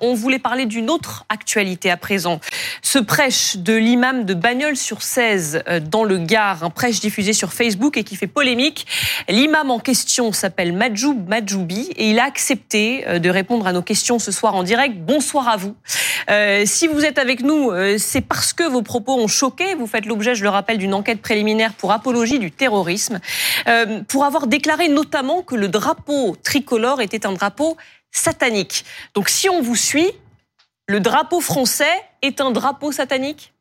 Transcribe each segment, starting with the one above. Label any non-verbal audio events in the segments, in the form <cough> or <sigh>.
On voulait parler d'une autre actualité à présent. Ce prêche de l'imam de Bagnols sur 16 euh, dans le Gard, un prêche diffusé sur Facebook et qui fait polémique. L'imam en question s'appelle Majoub Majoubi et il a accepté euh, de répondre à nos questions ce soir en direct. Bonsoir à vous. Euh, si vous êtes avec nous, c'est parce que vos propos ont choqué. Vous faites l'objet, je le rappelle, d'une enquête préliminaire pour apologie du terrorisme, pour avoir déclaré notamment que le drapeau tricolore était un drapeau satanique. Donc si on vous suit, le drapeau français est un drapeau satanique?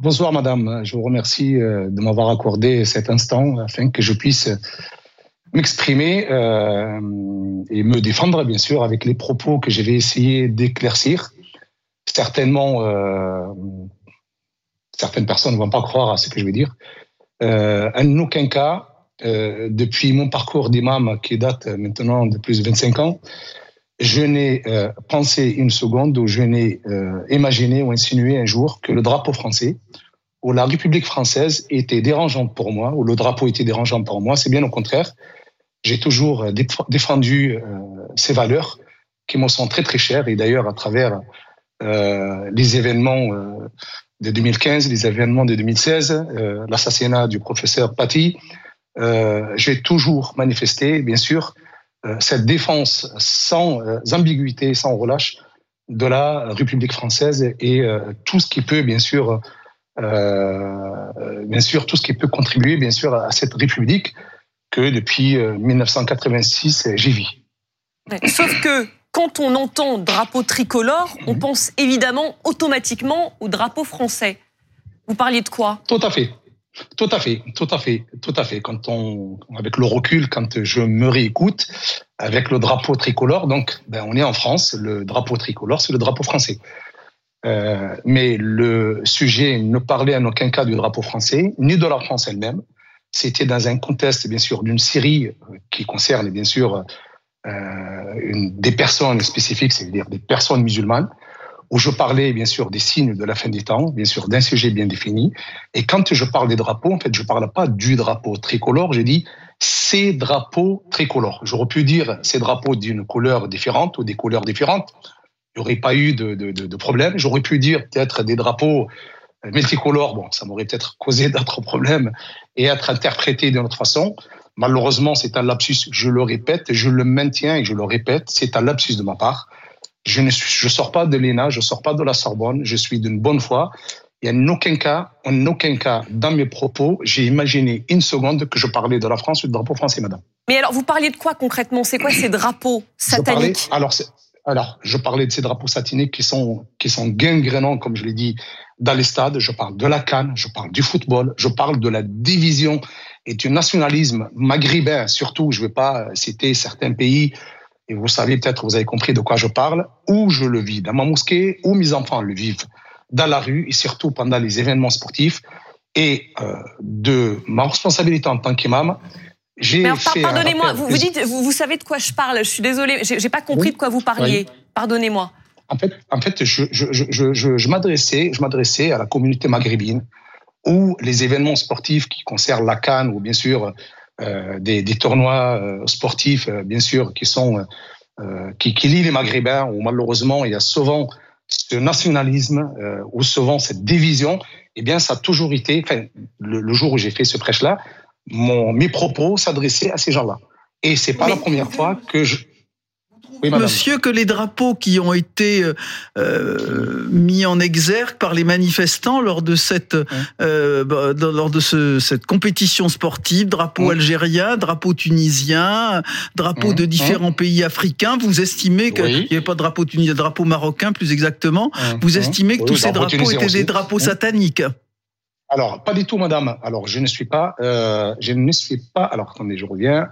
Bonsoir madame, je vous remercie euh, de m'avoir accordé cet instant afin que je puisse m'exprimer euh, et me défendre bien sûr avec les propos que je vais essayer d'éclaircir. Certainement, euh, certaines personnes ne vont pas croire à ce que je vais dire. en aucun cas, euh, depuis mon parcours d'imam qui date maintenant de plus de 25 ans, je n'ai euh, pensé une seconde ou je n'ai euh, imaginé ou insinué un jour que le drapeau français ou la République française était dérangeante pour moi, ou le drapeau était dérangeant pour moi. C'est bien au contraire. J'ai toujours défendu ces valeurs qui me sont très très chères et d'ailleurs à travers les événements de 2015, les événements de 2016, l'assassinat du professeur Paty, j'ai toujours manifesté, bien sûr, euh, cette défense sans euh, ambiguïté, sans relâche de la République française et tout ce qui peut, bien sûr, bien sûr, tout ce qui peut contribuer, bien sûr, à cette République que depuis 1986 j'y vis. Sauf que quand on entend drapeau tricolore, on mhm. pense évidemment automatiquement au drapeau français. Vous parliez de quoi? Tout à fait. Tout à fait, tout à fait, tout à fait. Quand on, avec le recul, quand je me réécoute, avec le drapeau tricolore, donc, ben, on est en France. Le drapeau tricolore, c'est le drapeau français. Euh, mais le sujet ne parlait en aucun cas du drapeau français, ni de la France elle-même. C'était dans un contexte, bien sûr, d'une série euh, qui concerne, bien sûr, euh, des personnes spécifiques, c'est-à-dire des personnes musulmanes, où je parlais bien sûr des signes de la fin des temps, bien sûr d'un sujet bien défini. Et quand je parle des drapeaux, en fait, je parle pas du drapeau tricolore, j'ai dit ces drapeaux tricolores. J'aurais pu dire ces drapeaux d'une couleur différente ou des couleurs différentes. Il n'y aurait pas eu de, de, problème. J'aurais pu dire peut-être des drapeaux multicolores. Bon, ça m'aurait peut-être causé <laughs> d'autres problèmes et être interprété d'une autre façon. Malheureusement, c'est un lapsus. Je le répète, je le maintiens et je le répète. C'est un lapsus de ma part. Je ne je sors pas de l'ENA, je sors pas de la Sorbonne, je suis d'une bonne foi. Et en aucun cas, en aucun cas, dans mes propos, j'ai imaginé une seconde que je parlais de la France ou du drapeau français, madame. Mais alors, vous parliez de quoi concrètement? C'est quoi ces drapeaux sataniques? Alors, alors, je parlais de ces drapeaux sataniques qui sont, qui sont gangrénants, comme je l'ai dit, dans les stades. Je parle de la canne, je parle du football, je parle de la division et du nationalisme maghrébin, surtout. Je ne vais pas citer certains pays et vous savez peut-être, vous avez compris de quoi je parle, où je le vis, dans ma mosquée, où mes enfants le vivent, dans la rue et surtout pendant les événements sportifs. Et euh, de ma responsabilité en tant qu'imam, j'ai fait. Pardonnez-moi, vous, vous dites, vous, vous, savez de quoi je parle. Je suis désolée, j'ai pas compris de quoi vous parliez. Pardonnez-moi. En fait, en fait, je, je, je, je, je m'adressais, je m'adressais à la communauté maghrébine où les événements sportifs qui concernent la Cannes ou bien sûr des, des, tournois euh, sportifs, euh, bien sûr, qui sont qui, qui lient les Maghrébins, où malheureusement il y a souvent ce nationalisme ou souvent cette division. Eh bien, ça a toujours été, enfin, le, le jour où j'ai fait ce prêche-là, mon, mes propos s'adressaient à ces gens-là. Et c'est pas la première fois que je, Monsieur, que les drapeaux qui ont été euh, euh, mis en exergue par les manifestants lors de cette euh, bah, lors de ce, cette compétition sportive, drapeau algérien, drapeau tunisien, drapeau de différents pays africains, vous estimez qu'il n'y avait pas de drapeau tunisien, drapeau marocain plus exactement, vous estimez que tous ces drapeaux étaient des drapeaux sataniques. Alors, pas du tout, madame. Alors, je ne suis pas, je ne suis pas. Alors, attendez, je reviens.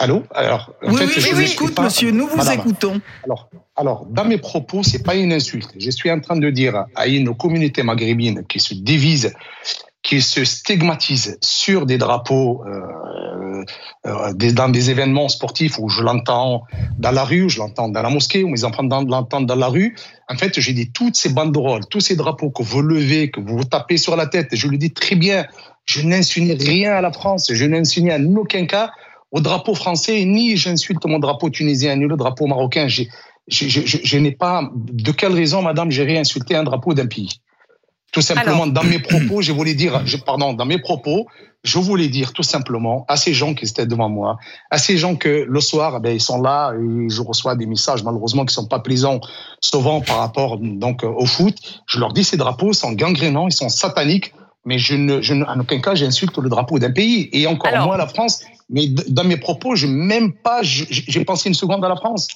Allô Alors, en oui, fait, je vous écoute, monsieur. Nous vous écoutons. Alors, alors, dans mes propos, c'est pas une insulte. Je suis en train de dire à une communauté maghrébine qui se divise, qui se stigmatise sur des drapeaux, euh, euh, dans des événements sportifs où je l'entends dans la rue, je l'entends dans la mosquée, où mes enfants l'entendent dans la rue. En fait, j'ai dit toutes ces banderoles, tous ces drapeaux que vous levez, que vous vous tapez sur la tête, je le dis très bien, je n'insinue rien à la France, je n'insinue en aucun cas au drapeau français, ni j'insulte mon drapeau tunisien, ni le drapeau marocain. je, je, je n'ai pas. De quelle raison, madame, j'irai insulter un drapeau d'un pays? Tout simplement, dans mes propos, je voulais dire, je, pardon, dans mes propos, je voulais dire tout simplement à ces gens qui étaient devant moi, à ces gens que le soir, eh ben, ils sont là et je reçois des messages malheureusement qui sont pas plaisants, souvent par rapport donc au foot. Je leur dis ces drapeaux sont gangrénants, ils sont sataniques, mais je ne, je ne en aucun cas j'insulte le drapeau d'un pays et encore moins la France. Mais dans mes propos, je même pas, j'ai pensé une seconde à la France.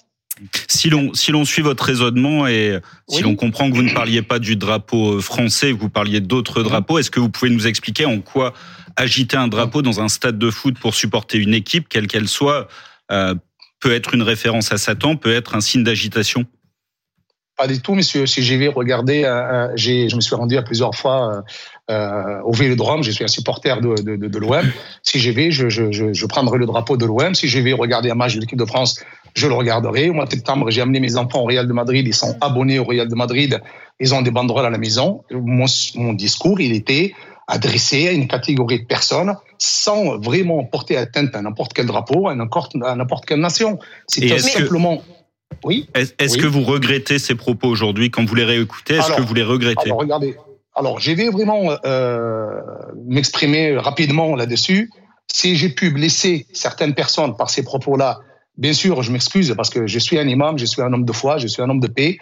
Si l'on si l'on suit votre raisonnement et si l'on comprend que vous ne parliez pas du drapeau français, que vous parliez d'autres drapeaux, est-ce que vous pouvez nous expliquer en quoi agiter un drapeau dans un stade de foot pour supporter une équipe, quelle qu'elle soit, euh, peut être une référence à Satan, peut être un signe d'agitation? Pas du tout, monsieur. Si j'y vais regarder, euh, euh je me suis rendu à plusieurs fois euh, euh, au Vélodrome. Je suis un supporter de, de, de, de l'OM. Si j'y vais, je, je, je, je, prendrai le drapeau de l'OM. Si je vais regarder un match de l'équipe de France, je le regarderai. Au mois de septembre, j'ai amené mes enfants au Real de Madrid. Ils sont abonnés au Real de Madrid. Ils ont des banderoles à la maison. Mon, mon discours, il était adressé à une catégorie de personnes sans vraiment porter atteinte à n'importe quel drapeau, à n'importe quelle nation. C'est simplement. Oui. Est-ce que vous regrettez ces propos aujourd'hui quand vous les réécoutez? Est-ce que vous les regrettez? Alors regardez. Alors j'ai vais vraiment euh, m'exprimer rapidement là-dessus. Si j'ai pu blesser certaines personnes par ces propos-là, bien sûr, je m'excuse parce que je suis un imam, je suis un homme de foi, je suis un homme de paix.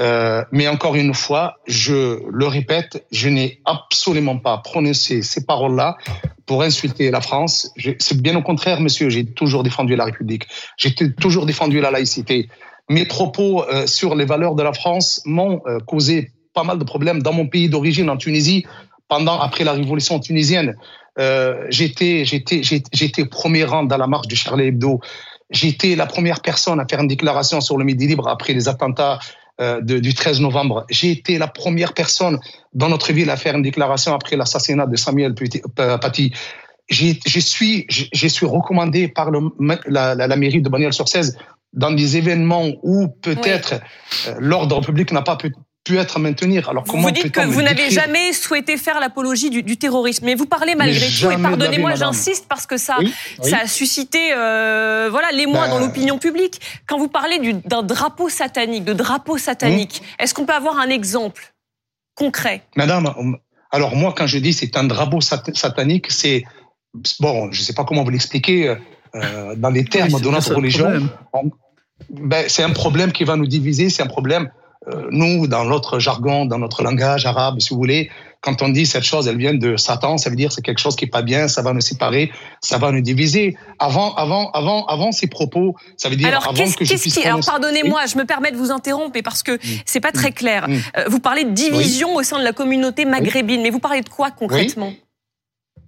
Euh, mais encore une fois, je le répète, je n'ai absolument pas prononcé ces paroles-là pour insulter la France. C'est bien au contraire, monsieur, j'ai toujours défendu la République. J'ai toujours défendu la laïcité. Mes propos euh, sur les valeurs de la France m'ont euh, causé pas mal de problèmes dans mon pays d'origine, en Tunisie, pendant après la révolution tunisienne. Euh, j'étais j'étais premier rang dans la marche du Charlie Hebdo. J'étais la première personne à faire une déclaration sur le Midi libre après les attentats du 13 novembre. J'ai été la première personne dans notre ville à faire une déclaration après l'assassinat de Samuel Paty. Je suis, suis recommandé par la, mairie de Bagnols-sur-Cèze dans des événements où peut-être euh, l'ordre public n'a pas pu, pu être maintenir. Alors comment vous dites que vous n'avez jamais souhaité faire l'apologie du, du, terrorisme, mais vous parlez malgré tout. Et pardonnez-moi, j'insiste parce que ça, ça a suscité, euh, voilà, l'émoi dans ben. l'opinion publique. Quand vous parlez d'un drapeau satanique, de drapeau satanique, hmm. est-ce qu'on peut avoir un exemple concret? Madame, alors moi, quand je dis c'est un drapeau satanique, c'est bon, je ne sais pas comment vous l'expliquer euh, dans les termes de notre religion. Ben, c'est un problème qui va nous diviser, c'est un problème euh, nous, dans notre jargon, dans notre langage arabe, si vous voulez, quand on dit cette chose, elle vient de Satan, ça veut dire c'est quelque chose qui est pas bien, ça va nous séparer, ça va nous diviser. Avant, avant, avant, avant ces propos, ça veut dire alors, avant que je puisse. Qui, alors pardonnez-moi, je me permets de vous interrompre, parce que c'est pas très clair. Euh, vous parlez de division au sein de la communauté maghrébine, mais vous parlez de quoi concrètement?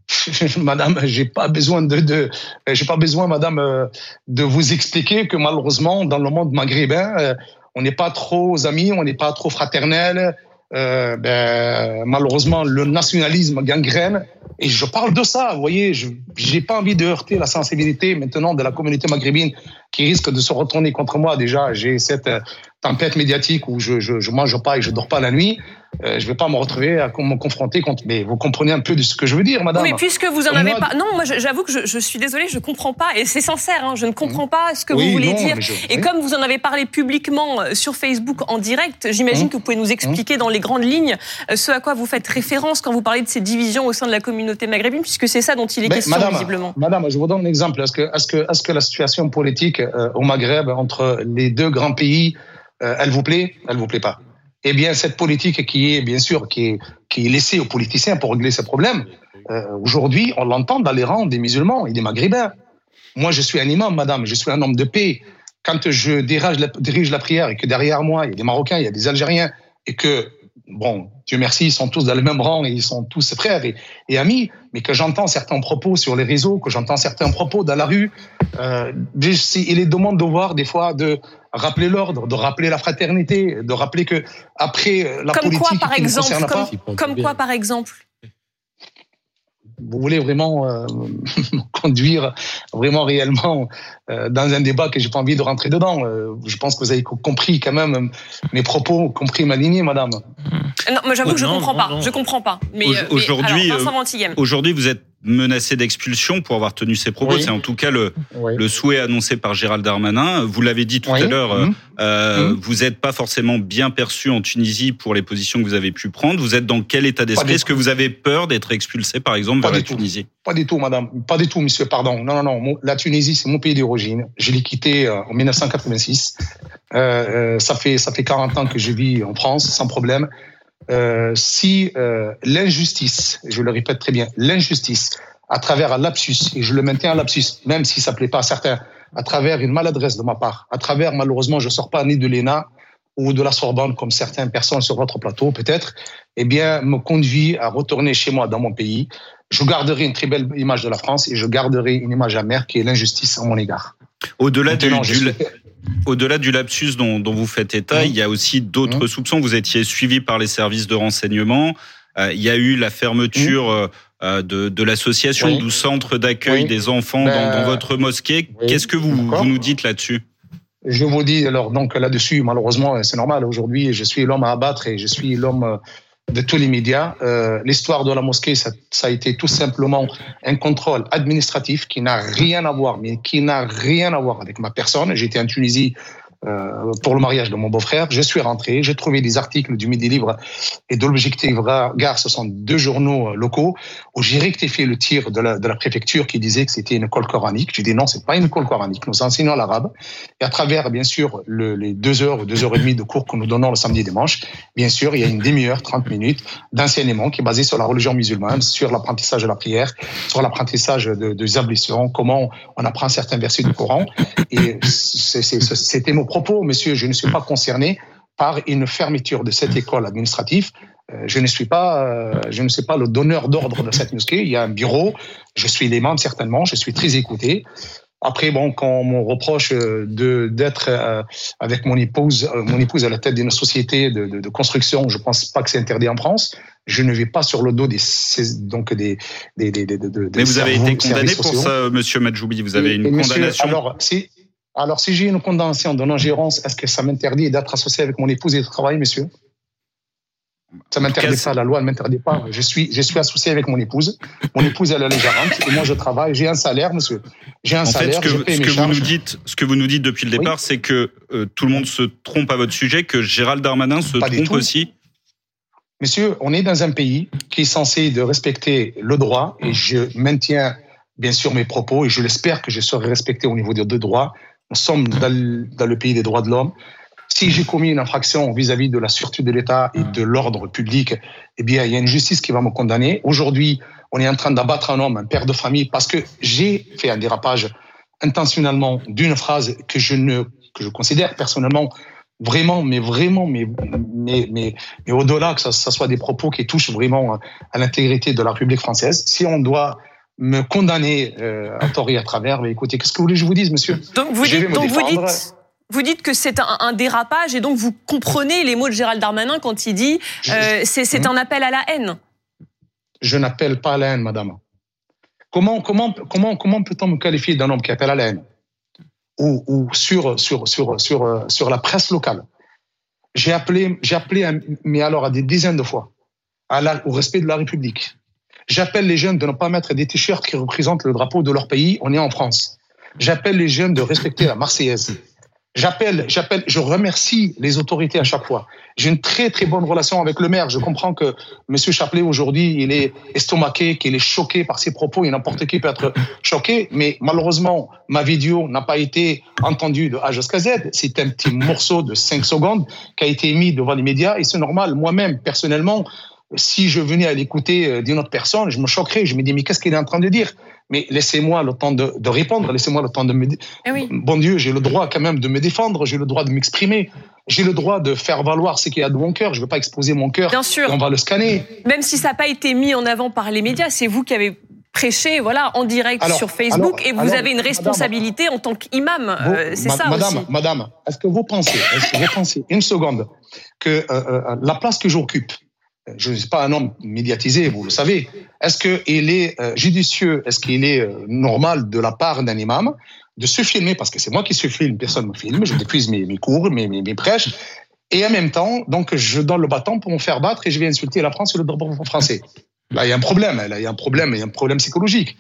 <laughs> Madame, j'ai pas besoin de, j'ai pas besoin, Madame, euh, de vous expliquer que malheureusement, dans le monde maghrébin, on n'est pas trop amis, on n'est pas trop fraternels. Euh, ben, malheureusement, le nationalisme gangrène. Et je parle de ça, vous voyez, je n'ai pas envie de heurter la sensibilité maintenant de la communauté maghrébine qui risque de se retourner contre moi. Déjà, j'ai cette euh, tempête médiatique où je, je, je mange pas et je dors pas la nuit. Euh, je vais pas me retrouver à me confronter contre. Mais vous comprenez un peu de ce que je veux dire, madame. Oui, puisque vous en avez pas. Non, moi, j'avoue que je, je, suis désolée, je comprends pas. Et c'est sincère, hein, je ne comprends pas ce que vous voulez dire. Et comme vous en avez parlé publiquement euh, sur Facebook en direct, j'imagine hum. que vous pouvez nous expliquer hum. dans les grandes lignes euh, ce à quoi vous faites référence quand vous parlez de ces divisions au sein de la communauté maghrébine, puisque c'est ça dont il est question, visiblement. Madame, je vous donne un exemple. Est-ce que, est-ce que, est-ce que la situation politique au Maghreb entre les deux grands pays, elle vous plaît Elle vous plaît pas eh bien, cette politique qui est, bien sûr, qui est, laissée aux politiciens pour régler ces problèmes, euh, aujourd'hui, on l'entend dans les rangs des musulmans et des maghrébins. Moi, je suis un imam, madame, je suis un homme de paix. Quand je dirige la, dirige la prière et que derrière moi, il y a des Marocains, il y a des Algériens, et que bon, Dieu merci, ils sont tous dans le même rang et ils sont tous frères et, amis, mais que j'entends certains propos sur les réseaux, que j'entends certains propos dans la rue, euh, il est demande de voir des fois de rappeler l'ordre, de rappeler la fraternité, de rappeler que après la comme politique, quoi, par exemple, comme, comme quoi par exemple? Vous voulez vraiment euh, <laughs> conduire vraiment réellement euh, dans un débat que j'ai pas envie de rentrer dedans. Euh, je pense que vous avez compris quand même mes propos, compris ma lignée, madame. Non, mais j'avoue que je comprends pas. Je comprends pas. Mais aujourd'hui, aujourd'hui, vous êtes menacé d'expulsion pour avoir tenu ses propos. C'est en tout cas le, le souhait annoncé par Gérald Darmanin. Vous l'avez dit tout à l'heure, mmh. euh, mmh. vous n'êtes pas forcément bien perçu en Tunisie pour les positions que vous avez pu prendre. Vous êtes dans quel état d'esprit? Est-ce que vous avez peur d'être expulsé, par exemple, vers la Tunisie? Pas du tout, madame. Pas du tout, monsieur, pardon. Non, non, non. La Tunisie, c'est mon pays d'origine. Je l'ai quitté euh, en 1986. Euh, euh, ça, fait, ça fait 40 ans que je vis en France, sans problème. Euh, si euh, l'injustice, je le répète très bien, l'injustice à travers un lapsus, et je le maintiens un lapsus, même si ça plaît pas à certains, à travers une maladresse de ma part, à travers malheureusement, je sors pas ni de l'ENA ou de la Sorbonne comme certaines personnes sur votre plateau peut-être, eh bien me conduit à retourner chez moi dans mon pays. Je garderai une très belle image de la France et je garderai une image amère qui est l'injustice à mon égard. Au-delà du, au-delà du lapsus dont, vous faites état, il y a aussi d'autres soupçons. Vous étiez suivi par les services de renseignement. Euh, il y a eu la fermeture euh, euh, de, l'association du centre d'accueil des enfants dans, ben, votre mosquée. Qu'est-ce que vous, vous nous dites là-dessus? Je vous dis alors donc là-dessus, malheureusement, c'est normal. Aujourd'hui, je suis l'homme à abattre et je suis l'homme de tous les médias. Euh, L'histoire de la mosquée, ça, a été tout simplement un contrôle administratif qui n'a rien à voir, mais qui n'a rien à voir avec ma personne. J'étais en Tunisie pour le mariage de mon beau-frère. Je suis rentré, j'ai trouvé des articles du Midi Libre et de l'Objectif Gare, ce sont deux journaux euh, locaux, où j'ai rectifié le tir de la, préfecture qui disait que c'était une école coranique. J'ai dit non, c'est pas une école coranique, nous enseignons l'arabe. Et à travers, bien sûr, le, les deux heures ou deux heures et demie de cours que nous donnons le samedi et dimanche, bien sûr, il y a une demi-heure, 30 minutes d'enseignement qui est basé sur la religion musulmane, sur l'apprentissage de la prière, sur l'apprentissage de, des ablutions, comment on apprend certains versets du Coran. Et c'était mon propos, monsieur, je ne suis pas concerné par une fermeture de cette école administrative. Euh, je ne suis pas, euh, je ne suis pas le donneur d'ordre de cette mosquée. Il y a un bureau. Je suis l'imam certainement. Je suis très écouté. Après, bon, quand on me reproche de d'être euh, avec mon épouse, mon épouse à la tête d'une société de, de, de, construction, je pense pas que c'est interdit en France. Je ne vais pas sur le dos des donc des des, des, des Mais vous avez été condamné pour ça, Monsieur Majoubi. Vous avez une condamnation. alors, si alors, si j'ai une condamnation de non-gérance, est-ce que ça m'interdit d'être associé avec mon épouse et de travailler, monsieur? Ça m'interdit pas, la loi ne m'interdit pas. Je suis, je suis associé avec mon épouse. Mon épouse, elle est gérante et moi, je travaille. J'ai un salaire, monsieur. J'ai un salaire. Fait, ce que, ce que vous nous dites, ce que vous nous dites depuis le départ, c'est que euh, tout le monde se trompe à votre sujet, que Gérald Darmanin se trompe aussi. Monsieur, on est dans un pays qui est censé de respecter le droit et je maintiens bien sûr mes propos et je l'espère que je serai respecté au niveau des deux droits nous sommes dans le, pays des droits de l'homme. Si j'ai commis une infraction vis-à-vis de la sûreté de l'État et de l'ordre public, eh bien, il y a une justice qui va me condamner. Aujourd'hui, on est en train d'abattre un homme, un père de famille, parce que j'ai fait un dérapage intentionnellement d'une phrase que je ne, que je considère personnellement vraiment, mais vraiment, mais, mais, mais, mais au-delà que ça, ça, soit des propos qui touchent vraiment à l'intégrité de la République française. Si on doit me condamner euh, à tort et à travers. Mais écoutez, qu'est-ce que vous voulez que je vous dise, monsieur? Donc vous dites, donc vous dites, vous dites que c'est un, dérapage et donc vous comprenez les mots de Gérald Darmanin quand il dit euh, c'est un appel à la haine. Je n'appelle pas à la haine, madame. Comment, comment, comment, comment peut-on me qualifier d'un homme qui appelle à la haine? Ou, ou sur, sur, sur, sur, sur la presse locale J'ai appelé, appelé, mais alors à des dizaines de fois, à la, au respect de la République, J'appelle les jeunes de ne pas mettre des t-shirts qui représentent le drapeau de leur pays. On est en France. J'appelle les jeunes de respecter la Marseillaise. J'appelle, j'appelle, je remercie les autorités à chaque fois. J'ai une très très bonne relation avec le maire. Je comprends que Monsieur Chapelet aujourd'hui, il est estomaqué, qu'il est choqué par ses propos et n'importe qui peut être choqué. Mais malheureusement, ma vidéo n'a pas été entendue de A jusqu'à Z. C'est un petit morceau de 5 secondes qui a été mis devant les médias et c'est normal. Moi-même, personnellement, si je venais à l'écouter euh, d'une autre personne, je me choquerais. Je me dis, mais qu'est-ce qu'il est en train de dire? Mais laissez-moi le temps de, de répondre, laissez-moi le temps de me dire. Eh bon Dieu, j'ai le droit quand même de me défendre, j'ai le droit de m'exprimer, j'ai le droit de faire valoir ce qu'il y a de mon cœur. Je ne veux pas exposer mon cœur. Bien sûr. On va le scanner. Même si ça n'a pas été mis en avant par les médias, c'est vous qui avez prêché voilà, en direct sur Facebook et vous avez une responsabilité en tant qu'imam. Euh, c'est ça madame, aussi. Madame, est-ce que vous pensez, est-ce que vous pensez une seconde que euh, la place que j'occupe, je ne suis pas un homme médiatisé, vous le savez. Est-ce qu'il est euh, judicieux, est-ce qu'il est euh, normal de la part d'un imam de se filmer, parce que c'est moi qui se filme, personne ne me filme, je diffuse mes, mes cours, mes, mes, mes, prêches, et en même temps, donc je donne le bâton pour me faire battre et je vais insulter la France et le droit français. Là, il y a un problème. Là, il y a un problème. Il y a un problème psychologique.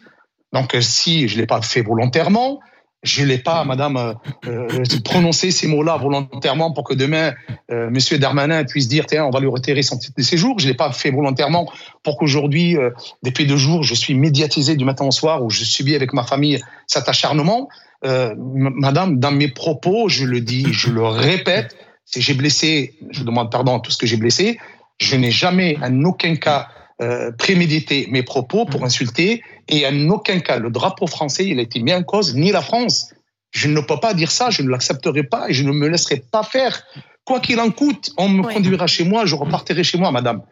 Donc, si je l'ai pas fait volontairement, je l'ai pas, Madame, euh, euh, prononcé ces mots-là volontairement pour que demain, euh, Monsieur Darmanin puisse dire tiens, on va lui retirer son titre de séjour. Je l'ai pas fait volontairement pour qu'aujourd'hui, euh, depuis deux jours, je suis médiatisé du matin au soir où je subis avec ma famille cet acharnement. Euh, Madame, dans mes propos, je le dis, je le répète, si j'ai blessé, je demande pardon à tout ce que j'ai blessé. Je n'ai jamais, en aucun cas, euh, prémédité mes propos pour insulter et en aucun cas le drapeau français il a été mis en cause ni la France. Je ne peux pas dire ça, je ne l'accepterai pas et je ne me laisserai pas faire. Quoi qu'il en coûte, on me oui. conduira chez moi, je repartirai chez moi, madame.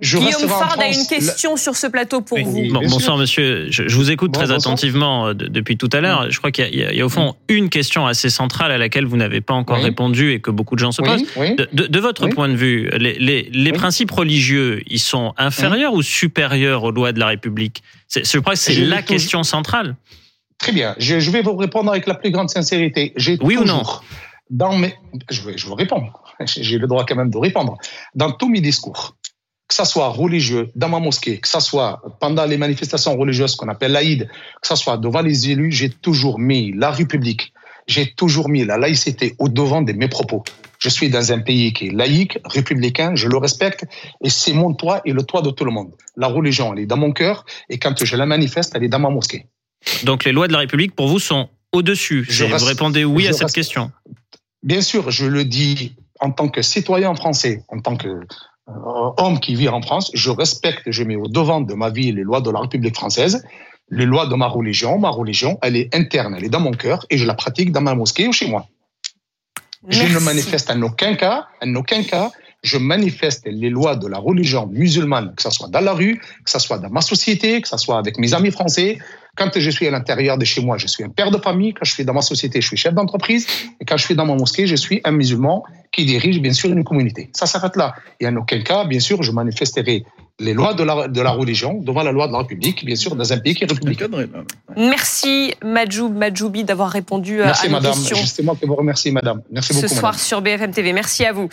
Je Guillaume Fard a une question sur ce plateau pour oui, vous. Bon, bonsoir monsieur, je, je vous écoute Bon, très bonsoir. attentivement euh, de- depuis tout à l'heure. Je crois qu'il y, a- y au fond une question assez centrale à laquelle vous n'avez pas encore Oui. répondu et que beaucoup de gens se posent. Oui, oui. De, de- de votre Oui. point de vue, les, les- les Oui. principes religieux, ils sont inférieurs ou supérieurs aux lois de la République? C'est- Je crois que c'est la question centrale. Très bien. Je, je vais vous répondre avec la plus grande sincérité. J'ai Oui ou non? dans mes, je vais, je vais répondre. <laughs> J'ai le droit quand même de répondre. Dans tous mes discours, que ça soit religieux, dans ma mosquée, que ça soit pendant les manifestations religieuses qu'on appelle l'Aïd, que ça soit devant les élus, j'ai toujours mis la République, j'ai toujours mis la laïcité au devant de mes propos. Je suis dans un pays qui est laïque, républicain, je le respecte, et c'est mon toit et le toit de tout le monde. La religion, elle est dans mon cœur, et quand je la manifeste, elle est dans ma mosquée. Donc les lois de la République, pour vous, sont au-dessus. Je Vous reste- répondez oui à cette reste- question. Bien sûr, je le dis en tant que citoyen français, en tant que homme qui vit en France, je respecte, je mets au devant de ma vie les lois de la République française, les lois de ma religion. Ma religion, elle est interne, elle est dans mon cœur et je la pratique dans ma mosquée ou chez moi. Je ne manifeste en aucun cas, en aucun cas, je manifeste les lois de la religion musulmane, que ce soit dans la rue, que ce soit dans ma société, que ce soit avec mes amis français. Quand je suis à l'intérieur de chez moi, je suis un père de famille. Quand je suis dans ma société, je suis chef d'entreprise. Et quand je suis dans ma mosquée, je suis un musulman qui dirige bien sûr une communauté. Ça s'arrête là. Et en aucun cas, bien sûr, je manifesterai les lois de la, de la religion devant la loi de la République, bien sûr, dans un pays qui est républicain. Merci Majoub Majoubi d'avoir répondu à- Merci, à nos madame. questions Justement, que vous remercie, madame. Merci ce beaucoup, soir madame. sur BFM TV. Merci à vous.